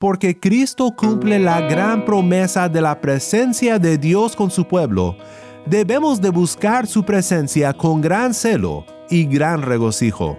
porque Cristo cumple la gran promesa de la presencia de Dios con su pueblo, debemos de buscar su presencia con gran celo y gran regocijo.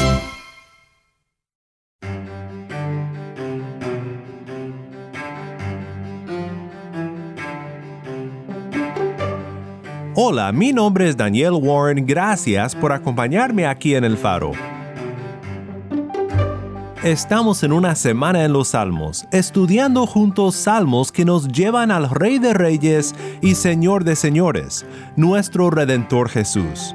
Hola, mi nombre es Daniel Warren, gracias por acompañarme aquí en el faro. Estamos en una semana en los Salmos, estudiando juntos salmos que nos llevan al Rey de Reyes y Señor de Señores, nuestro Redentor Jesús.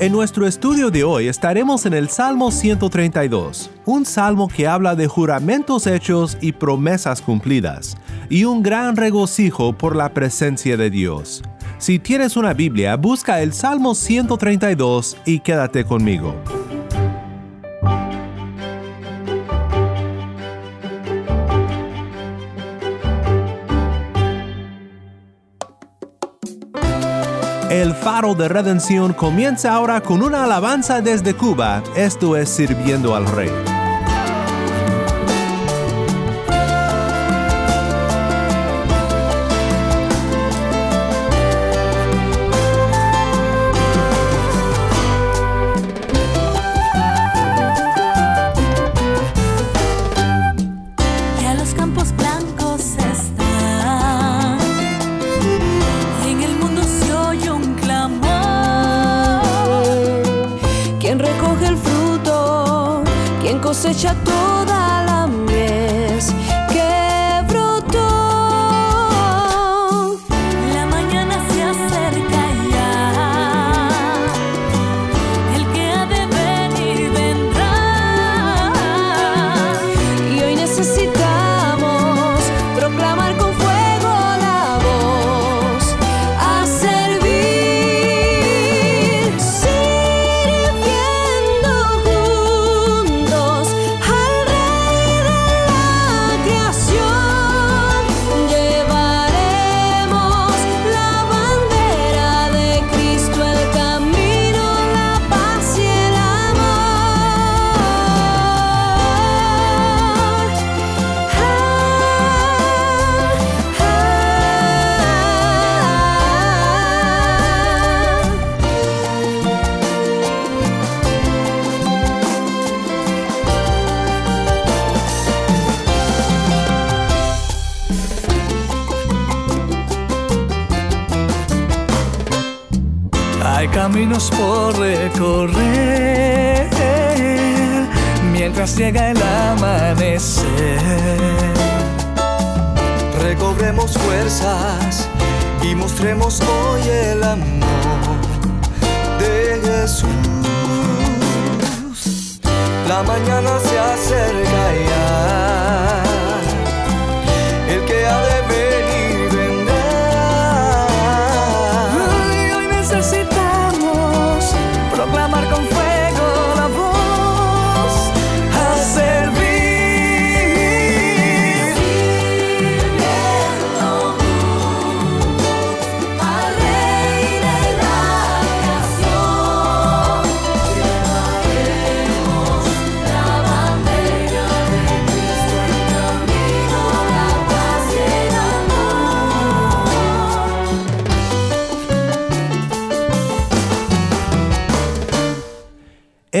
En nuestro estudio de hoy estaremos en el Salmo 132, un salmo que habla de juramentos hechos y promesas cumplidas, y un gran regocijo por la presencia de Dios. Si tienes una Biblia, busca el Salmo 132 y quédate conmigo. El faro de redención comienza ahora con una alabanza desde Cuba, esto es sirviendo al rey. Mientras llega el amanecer. Recobremos fuerzas y mostremos hoy el amor de Jesús. La mañana se acerca ya.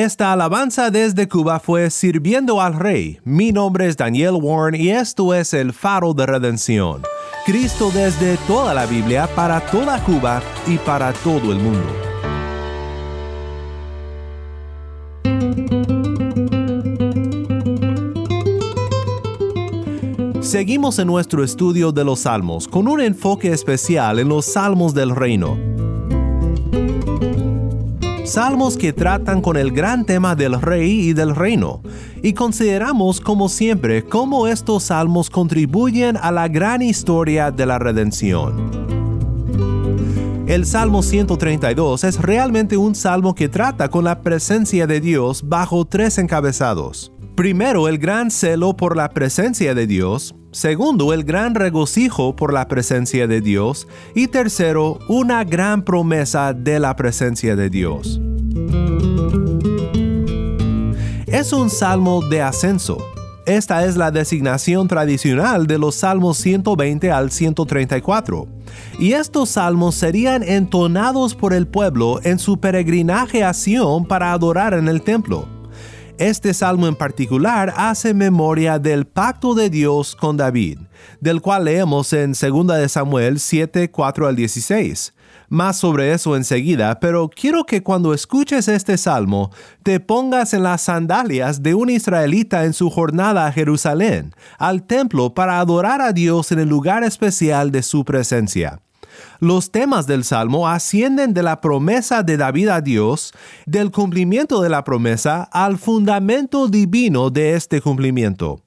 Esta alabanza desde Cuba fue Sirviendo al Rey. Mi nombre es Daniel Warren y esto es el faro de redención. Cristo desde toda la Biblia para toda Cuba y para todo el mundo. Seguimos en nuestro estudio de los salmos con un enfoque especial en los salmos del reino. Salmos que tratan con el gran tema del rey y del reino, y consideramos como siempre cómo estos salmos contribuyen a la gran historia de la redención. El Salmo 132 es realmente un salmo que trata con la presencia de Dios bajo tres encabezados. Primero, el gran celo por la presencia de Dios. Segundo, el gran regocijo por la presencia de Dios. Y tercero, una gran promesa de la presencia de Dios. Es un salmo de ascenso. Esta es la designación tradicional de los salmos 120 al 134. Y estos salmos serían entonados por el pueblo en su peregrinaje a Sion para adorar en el templo. Este salmo en particular hace memoria del pacto de Dios con David, del cual leemos en 2 Samuel 7, 4 al 16. Más sobre eso enseguida, pero quiero que cuando escuches este salmo te pongas en las sandalias de un israelita en su jornada a Jerusalén, al templo para adorar a Dios en el lugar especial de su presencia. Los temas del Salmo ascienden de la promesa de David a Dios, del cumplimiento de la promesa al fundamento divino de este cumplimiento.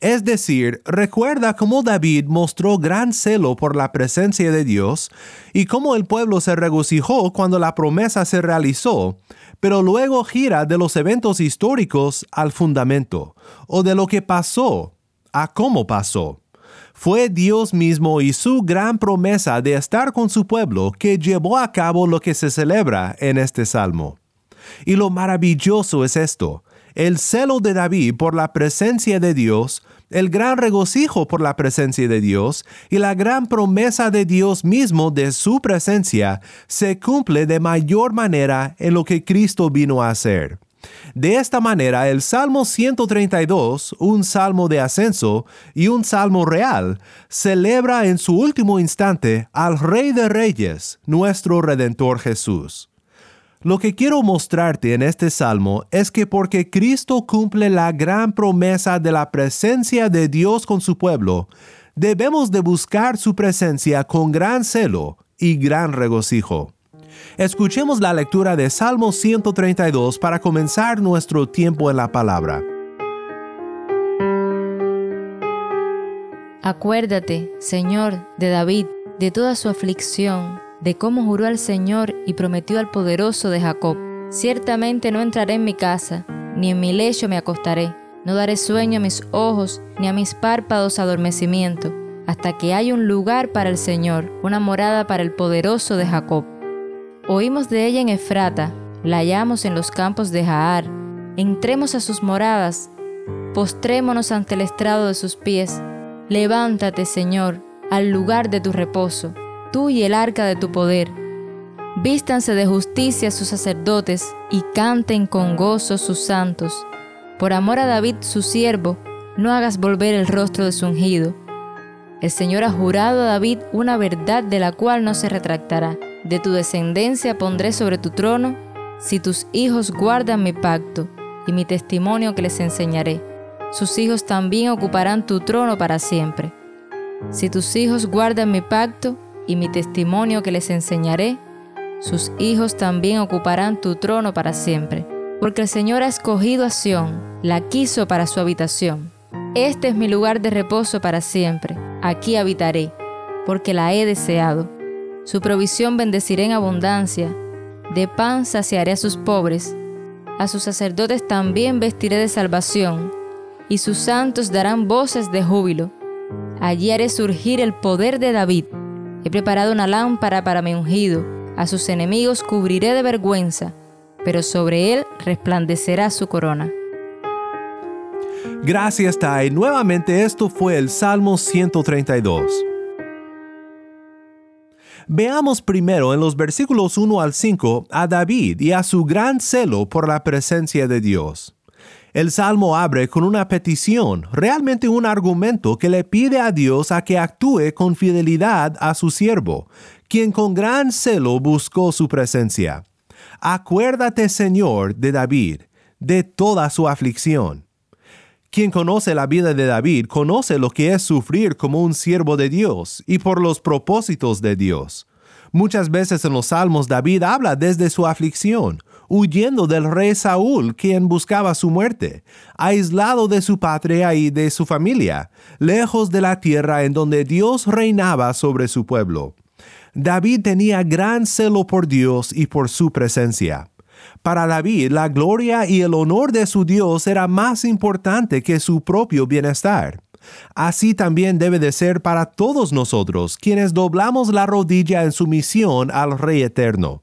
Es decir, recuerda cómo David mostró gran celo por la presencia de Dios y cómo el pueblo se regocijó cuando la promesa se realizó, pero luego gira de los eventos históricos al fundamento, o de lo que pasó a cómo pasó. Fue Dios mismo y su gran promesa de estar con su pueblo que llevó a cabo lo que se celebra en este salmo. Y lo maravilloso es esto, el celo de David por la presencia de Dios, el gran regocijo por la presencia de Dios y la gran promesa de Dios mismo de su presencia se cumple de mayor manera en lo que Cristo vino a hacer. De esta manera, el Salmo 132, un salmo de ascenso y un salmo real, celebra en su último instante al Rey de Reyes, nuestro Redentor Jesús. Lo que quiero mostrarte en este salmo es que porque Cristo cumple la gran promesa de la presencia de Dios con su pueblo, debemos de buscar su presencia con gran celo y gran regocijo. Escuchemos la lectura de Salmo 132 para comenzar nuestro tiempo en la palabra. Acuérdate, Señor, de David, de toda su aflicción, de cómo juró al Señor y prometió al poderoso de Jacob. Ciertamente no entraré en mi casa, ni en mi lecho me acostaré. No daré sueño a mis ojos, ni a mis párpados adormecimiento, hasta que haya un lugar para el Señor, una morada para el poderoso de Jacob. Oímos de ella en Efrata, la hallamos en los campos de Jaar. Entremos a sus moradas, postrémonos ante el estrado de sus pies. Levántate, Señor, al lugar de tu reposo, tú y el arca de tu poder. Vístanse de justicia sus sacerdotes y canten con gozo sus santos. Por amor a David, su siervo, no hagas volver el rostro de su ungido. El Señor ha jurado a David una verdad de la cual no se retractará de tu descendencia pondré sobre tu trono, si tus hijos guardan mi pacto y mi testimonio que les enseñaré. Sus hijos también ocuparán tu trono para siempre. Si tus hijos guardan mi pacto y mi testimonio que les enseñaré, sus hijos también ocuparán tu trono para siempre. Porque el Señor ha escogido a Sión, la quiso para su habitación. Este es mi lugar de reposo para siempre, aquí habitaré, porque la he deseado. Su provisión bendeciré en abundancia, de pan saciaré a sus pobres, a sus sacerdotes también vestiré de salvación, y sus santos darán voces de júbilo. Allí haré surgir el poder de David. He preparado una lámpara para mi ungido, a sus enemigos cubriré de vergüenza, pero sobre él resplandecerá su corona. Gracias, Tai. Nuevamente esto fue el Salmo 132. Veamos primero en los versículos 1 al 5 a David y a su gran celo por la presencia de Dios. El salmo abre con una petición, realmente un argumento que le pide a Dios a que actúe con fidelidad a su siervo, quien con gran celo buscó su presencia. Acuérdate, Señor, de David, de toda su aflicción. Quien conoce la vida de David conoce lo que es sufrir como un siervo de Dios y por los propósitos de Dios. Muchas veces en los salmos David habla desde su aflicción, huyendo del rey Saúl, quien buscaba su muerte, aislado de su patria y de su familia, lejos de la tierra en donde Dios reinaba sobre su pueblo. David tenía gran celo por Dios y por su presencia. Para David, la gloria y el honor de su Dios era más importante que su propio bienestar. Así también debe de ser para todos nosotros, quienes doblamos la rodilla en sumisión al Rey Eterno.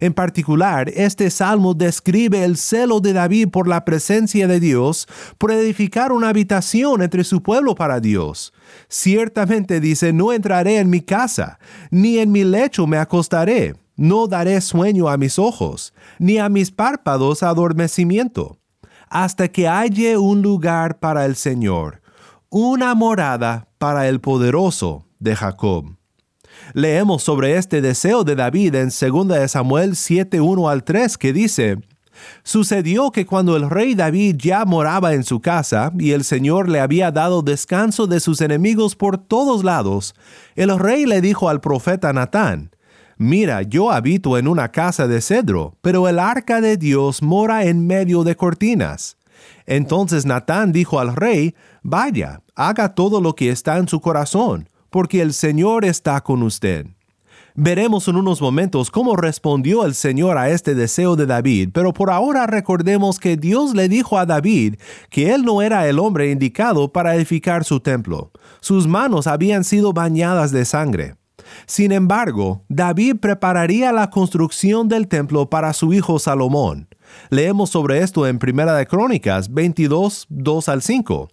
En particular, este salmo describe el celo de David por la presencia de Dios, por edificar una habitación entre su pueblo para Dios. Ciertamente dice, no entraré en mi casa, ni en mi lecho me acostaré, no daré sueño a mis ojos, ni a mis párpados adormecimiento, hasta que halle un lugar para el Señor, una morada para el poderoso de Jacob. Leemos sobre este deseo de David en 2 Samuel 7:1 al 3 que dice, Sucedió que cuando el rey David ya moraba en su casa y el Señor le había dado descanso de sus enemigos por todos lados, el rey le dijo al profeta Natán, Mira, yo habito en una casa de cedro, pero el arca de Dios mora en medio de cortinas. Entonces Natán dijo al rey, Vaya, haga todo lo que está en su corazón, porque el Señor está con usted. Veremos en unos momentos cómo respondió el Señor a este deseo de David, pero por ahora recordemos que Dios le dijo a David que él no era el hombre indicado para edificar su templo. Sus manos habían sido bañadas de sangre. Sin embargo, David prepararía la construcción del templo para su hijo Salomón. Leemos sobre esto en Primera de Crónicas 22, 2 al 5.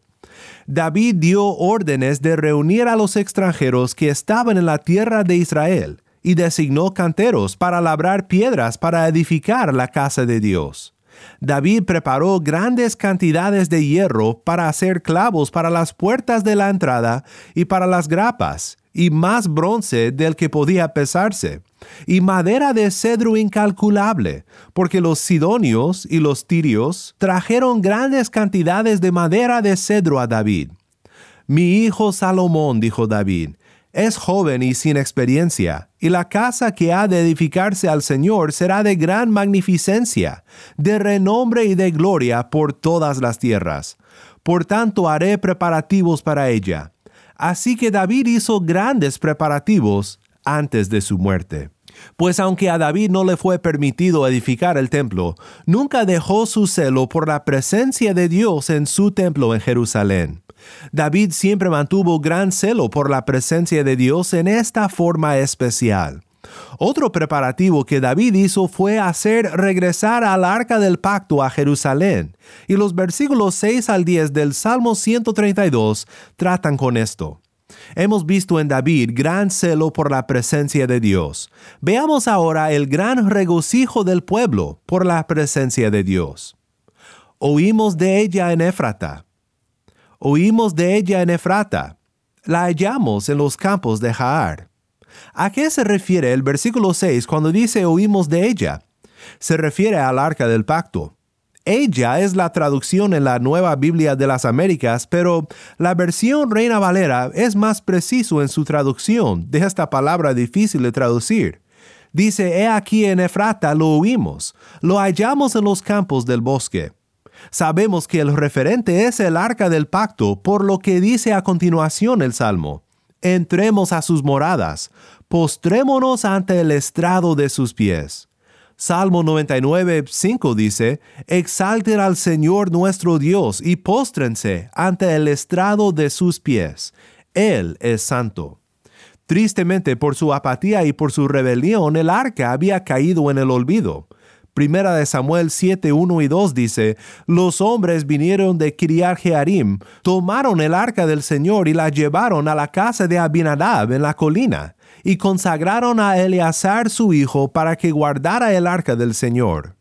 David dio órdenes de reunir a los extranjeros que estaban en la tierra de Israel y designó canteros para labrar piedras para edificar la casa de Dios. David preparó grandes cantidades de hierro para hacer clavos para las puertas de la entrada y para las grapas, y más bronce del que podía pesarse, y madera de cedro incalculable, porque los sidonios y los tirios trajeron grandes cantidades de madera de cedro a David. Mi hijo Salomón, dijo David, es joven y sin experiencia, y la casa que ha de edificarse al Señor será de gran magnificencia, de renombre y de gloria por todas las tierras. Por tanto haré preparativos para ella Así que David hizo grandes preparativos antes de su muerte. Pues aunque a David no le fue permitido edificar el templo, nunca dejó su celo por la presencia de Dios en su templo en Jerusalén. David siempre mantuvo gran celo por la presencia de Dios en esta forma especial. Otro preparativo que David hizo fue hacer regresar al arca del pacto a Jerusalén, y los versículos 6 al 10 del Salmo 132 tratan con esto. Hemos visto en David gran celo por la presencia de Dios. Veamos ahora el gran regocijo del pueblo por la presencia de Dios. Oímos de ella en Éfrata. Oímos de ella en Efrata. La hallamos en los campos de Jaar. ¿A qué se refiere el versículo 6 cuando dice oímos de ella? Se refiere al arca del pacto. Ella es la traducción en la Nueva Biblia de las Américas, pero la versión Reina Valera es más preciso en su traducción de esta palabra difícil de traducir. Dice, he aquí en Efrata lo oímos, lo hallamos en los campos del bosque. Sabemos que el referente es el arca del pacto, por lo que dice a continuación el Salmo entremos a sus moradas, postrémonos ante el estrado de sus pies. Salmo 99, 5 dice, Exalten al Señor nuestro Dios y póstrense ante el estrado de sus pies. Él es santo. Tristemente por su apatía y por su rebelión, el arca había caído en el olvido. Primera de Samuel 7, 1 y 2 dice, Los hombres vinieron de Kiriat Jearim, tomaron el arca del Señor y la llevaron a la casa de Abinadab en la colina, y consagraron a Eleazar su hijo para que guardara el arca del Señor.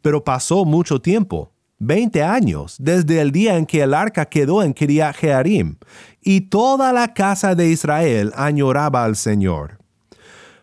Pero pasó mucho tiempo, veinte años, desde el día en que el arca quedó en Kiriat Jearim, y toda la casa de Israel añoraba al Señor.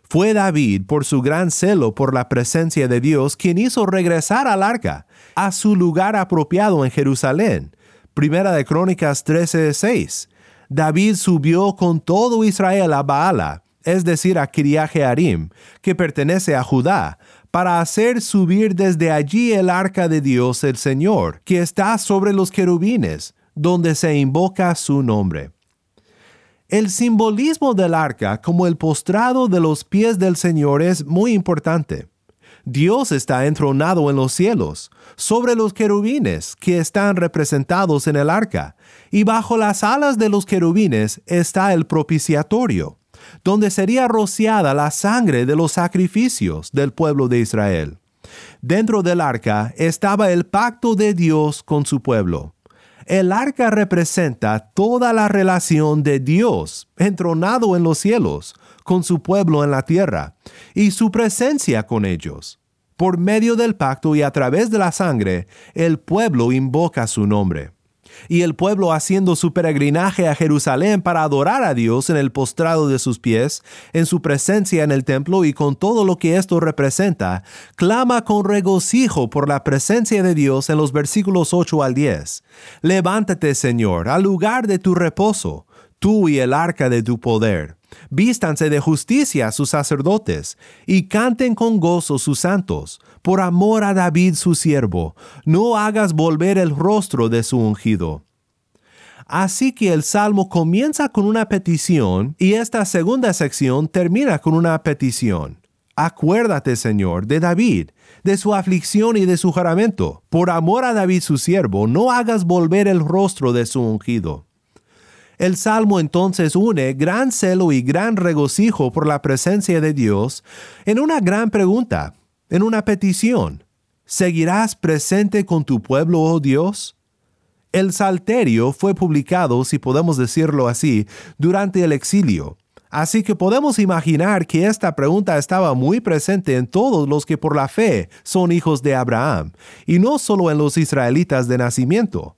Fue David, por su gran celo por la presencia de Dios, quien hizo regresar al arca a su lugar apropiado en Jerusalén, Primera de Crónicas 13:6. David subió con todo Israel a Baala, es decir, a Kiriajearim, que pertenece a Judá, para hacer subir desde allí el arca de Dios el Señor, que está sobre los querubines, donde se invoca su nombre. El simbolismo del arca como el postrado de los pies del Señor es muy importante. Dios está entronado en los cielos, sobre los querubines que están representados en el arca, y bajo las alas de los querubines está el propiciatorio, donde sería rociada la sangre de los sacrificios del pueblo de Israel. Dentro del arca estaba el pacto de Dios con su pueblo. El arca representa toda la relación de Dios, entronado en los cielos, con su pueblo en la tierra, y su presencia con ellos. Por medio del pacto y a través de la sangre, el pueblo invoca su nombre y el pueblo haciendo su peregrinaje a Jerusalén para adorar a Dios en el postrado de sus pies, en su presencia en el templo y con todo lo que esto representa, clama con regocijo por la presencia de Dios en los versículos 8 al 10. Levántate, Señor, al lugar de tu reposo, tú y el arca de tu poder. Vístanse de justicia sus sacerdotes, y canten con gozo sus santos, por amor a David su siervo, no hagas volver el rostro de su ungido. Así que el salmo comienza con una petición y esta segunda sección termina con una petición. Acuérdate, Señor, de David, de su aflicción y de su juramento. Por amor a David su siervo, no hagas volver el rostro de su ungido. El salmo entonces une gran celo y gran regocijo por la presencia de Dios en una gran pregunta, en una petición. ¿Seguirás presente con tu pueblo, oh Dios? El Salterio fue publicado, si podemos decirlo así, durante el exilio. Así que podemos imaginar que esta pregunta estaba muy presente en todos los que por la fe son hijos de Abraham, y no solo en los israelitas de nacimiento.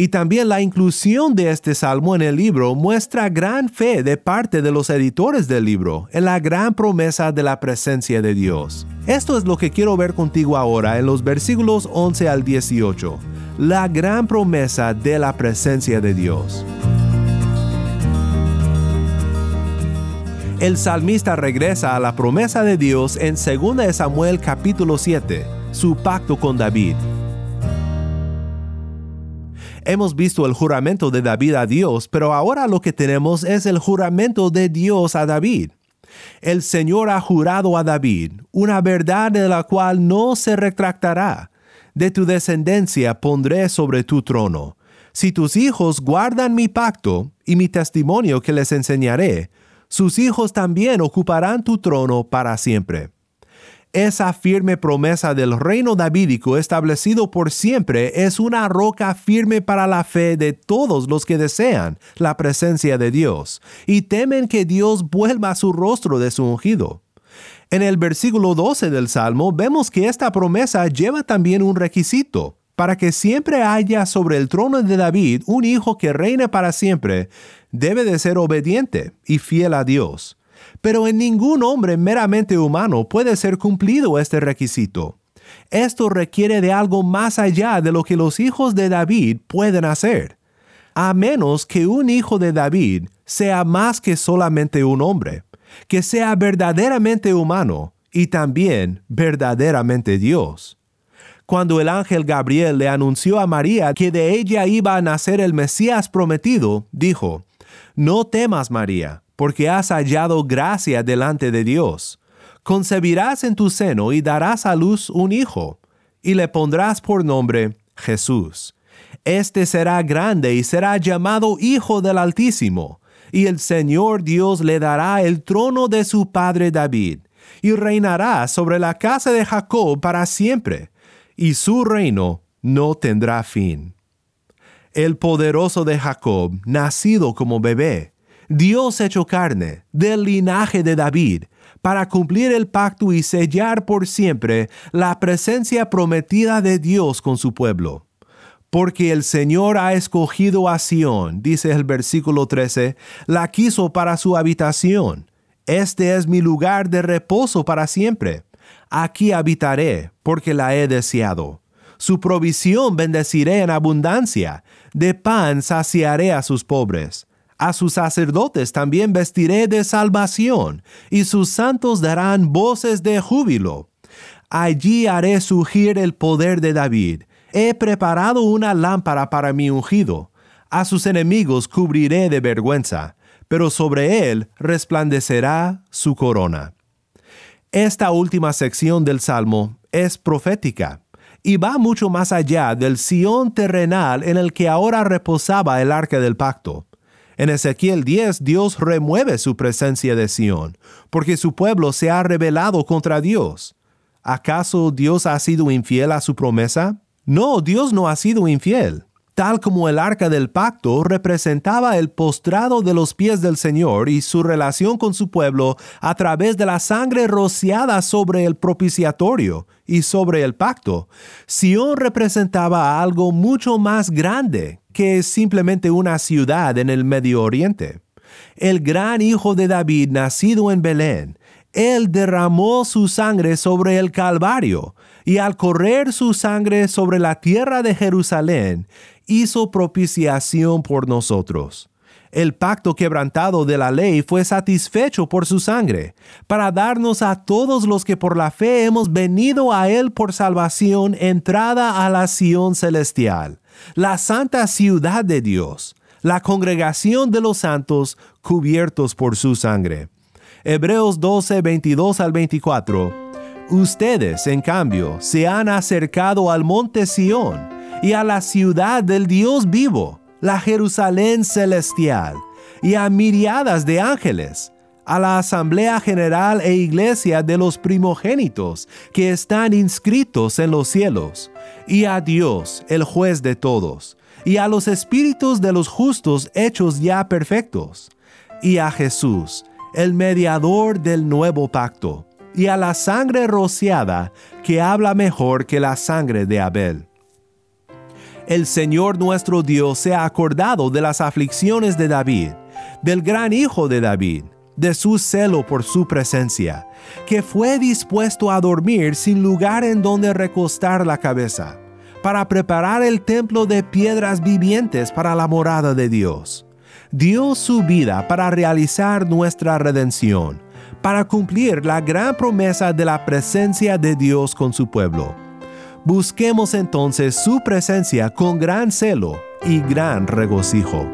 Y también la inclusión de este salmo en el libro muestra gran fe de parte de los editores del libro en la gran promesa de la presencia de Dios. Esto es lo que quiero ver contigo ahora en los versículos 11 al 18. La gran promesa de la presencia de Dios. El salmista regresa a la promesa de Dios en 2 Samuel capítulo 7, su pacto con David. Hemos visto el juramento de David a Dios, pero ahora lo que tenemos es el juramento de Dios a David. El Señor ha jurado a David una verdad de la cual no se retractará. De tu descendencia pondré sobre tu trono. Si tus hijos guardan mi pacto y mi testimonio que les enseñaré, sus hijos también ocuparán tu trono para siempre. Esa firme promesa del reino davídico establecido por siempre es una roca firme para la fe de todos los que desean la presencia de Dios y temen que Dios vuelva su rostro de su ungido. En el versículo 12 del Salmo vemos que esta promesa lleva también un requisito. Para que siempre haya sobre el trono de David un hijo que reine para siempre, debe de ser obediente y fiel a Dios pero en ningún hombre meramente humano puede ser cumplido este requisito. Esto requiere de algo más allá de lo que los hijos de David pueden hacer, a menos que un hijo de David sea más que solamente un hombre, que sea verdaderamente humano y también verdaderamente Dios. Cuando el ángel Gabriel le anunció a María que de ella iba a nacer el Mesías prometido, dijo, No temas, María porque has hallado gracia delante de Dios. Concebirás en tu seno y darás a luz un hijo, y le pondrás por nombre Jesús. Este será grande y será llamado Hijo del Altísimo, y el Señor Dios le dará el trono de su padre David, y reinará sobre la casa de Jacob para siempre, y su reino no tendrá fin. El poderoso de Jacob, nacido como bebé, Dios hecho carne, del linaje de David, para cumplir el pacto y sellar por siempre la presencia prometida de Dios con su pueblo. Porque el Señor ha escogido a Sión, dice el versículo 13, la quiso para su habitación. Este es mi lugar de reposo para siempre. Aquí habitaré, porque la he deseado. Su provisión bendeciré en abundancia, de pan saciaré a sus pobres. A sus sacerdotes también vestiré de salvación, y sus santos darán voces de júbilo. Allí haré surgir el poder de David. He preparado una lámpara para mi ungido. A sus enemigos cubriré de vergüenza, pero sobre él resplandecerá su corona. Esta última sección del Salmo es profética y va mucho más allá del Sión terrenal en el que ahora reposaba el arca del pacto. En Ezequiel 10 Dios remueve su presencia de Sión, porque su pueblo se ha rebelado contra Dios. ¿Acaso Dios ha sido infiel a su promesa? No, Dios no ha sido infiel. Tal como el arca del pacto representaba el postrado de los pies del Señor y su relación con su pueblo a través de la sangre rociada sobre el propiciatorio y sobre el pacto, Sión representaba algo mucho más grande que simplemente una ciudad en el Medio Oriente. El gran hijo de David, nacido en Belén, él derramó su sangre sobre el Calvario, y al correr su sangre sobre la tierra de Jerusalén, hizo propiciación por nosotros. El pacto quebrantado de la ley fue satisfecho por su sangre, para darnos a todos los que por la fe hemos venido a Él por salvación entrada a la Sión celestial, la santa ciudad de Dios, la congregación de los santos cubiertos por su sangre. Hebreos 12, 22 al 24. Ustedes, en cambio, se han acercado al monte Sión y a la ciudad del Dios vivo, la Jerusalén celestial, y a miriadas de ángeles, a la asamblea general e iglesia de los primogénitos que están inscritos en los cielos, y a Dios, el juez de todos, y a los espíritus de los justos hechos ya perfectos, y a Jesús, el mediador del nuevo pacto, y a la sangre rociada que habla mejor que la sangre de Abel. El Señor nuestro Dios se ha acordado de las aflicciones de David, del gran hijo de David, de su celo por su presencia, que fue dispuesto a dormir sin lugar en donde recostar la cabeza, para preparar el templo de piedras vivientes para la morada de Dios dio su vida para realizar nuestra redención, para cumplir la gran promesa de la presencia de Dios con su pueblo. Busquemos entonces su presencia con gran celo y gran regocijo.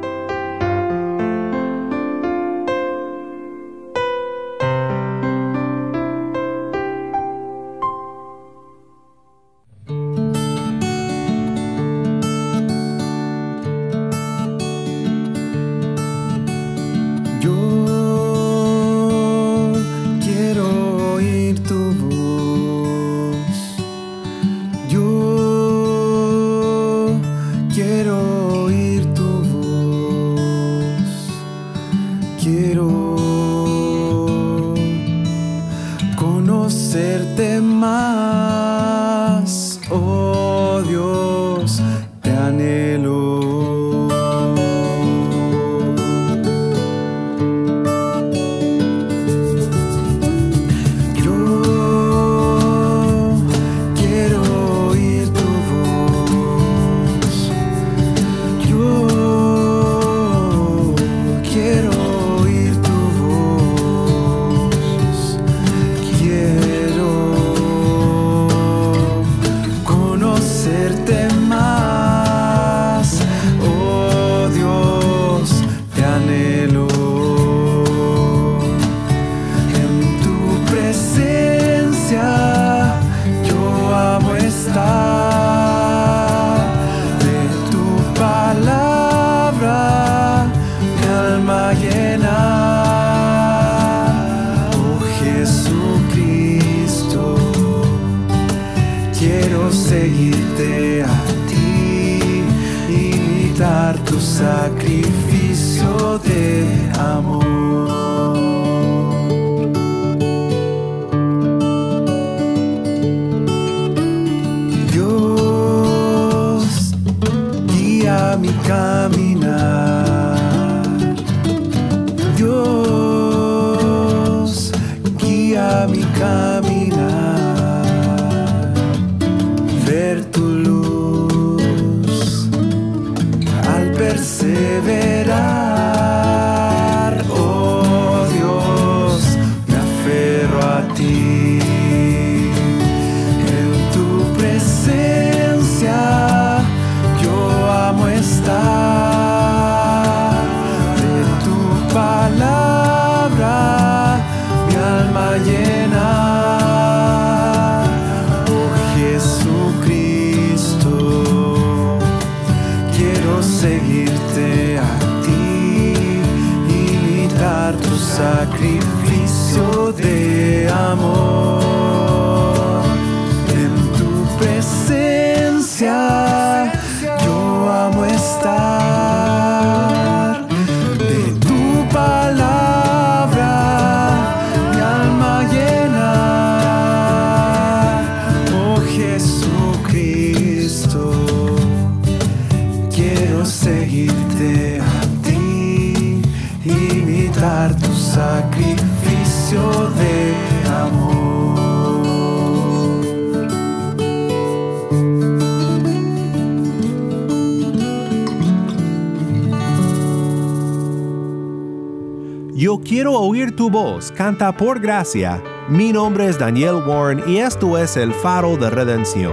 Canta por gracia. Mi nombre es Daniel Warren y esto es el faro de redención.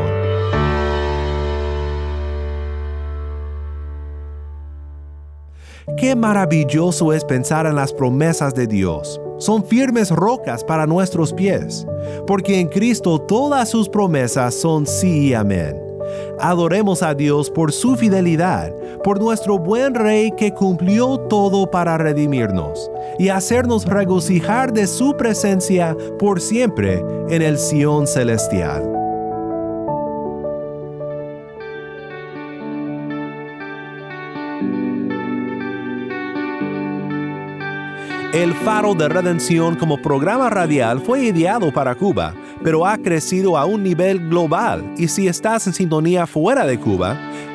Qué maravilloso es pensar en las promesas de Dios. Son firmes rocas para nuestros pies, porque en Cristo todas sus promesas son sí y amén. Adoremos a Dios por su fidelidad, por nuestro buen Rey que cumplió todo para redimirnos y hacernos regocijar de su presencia por siempre en el Sión celestial. El Faro de Redención como programa radial fue ideado para Cuba, pero ha crecido a un nivel global y si estás en sintonía fuera de Cuba,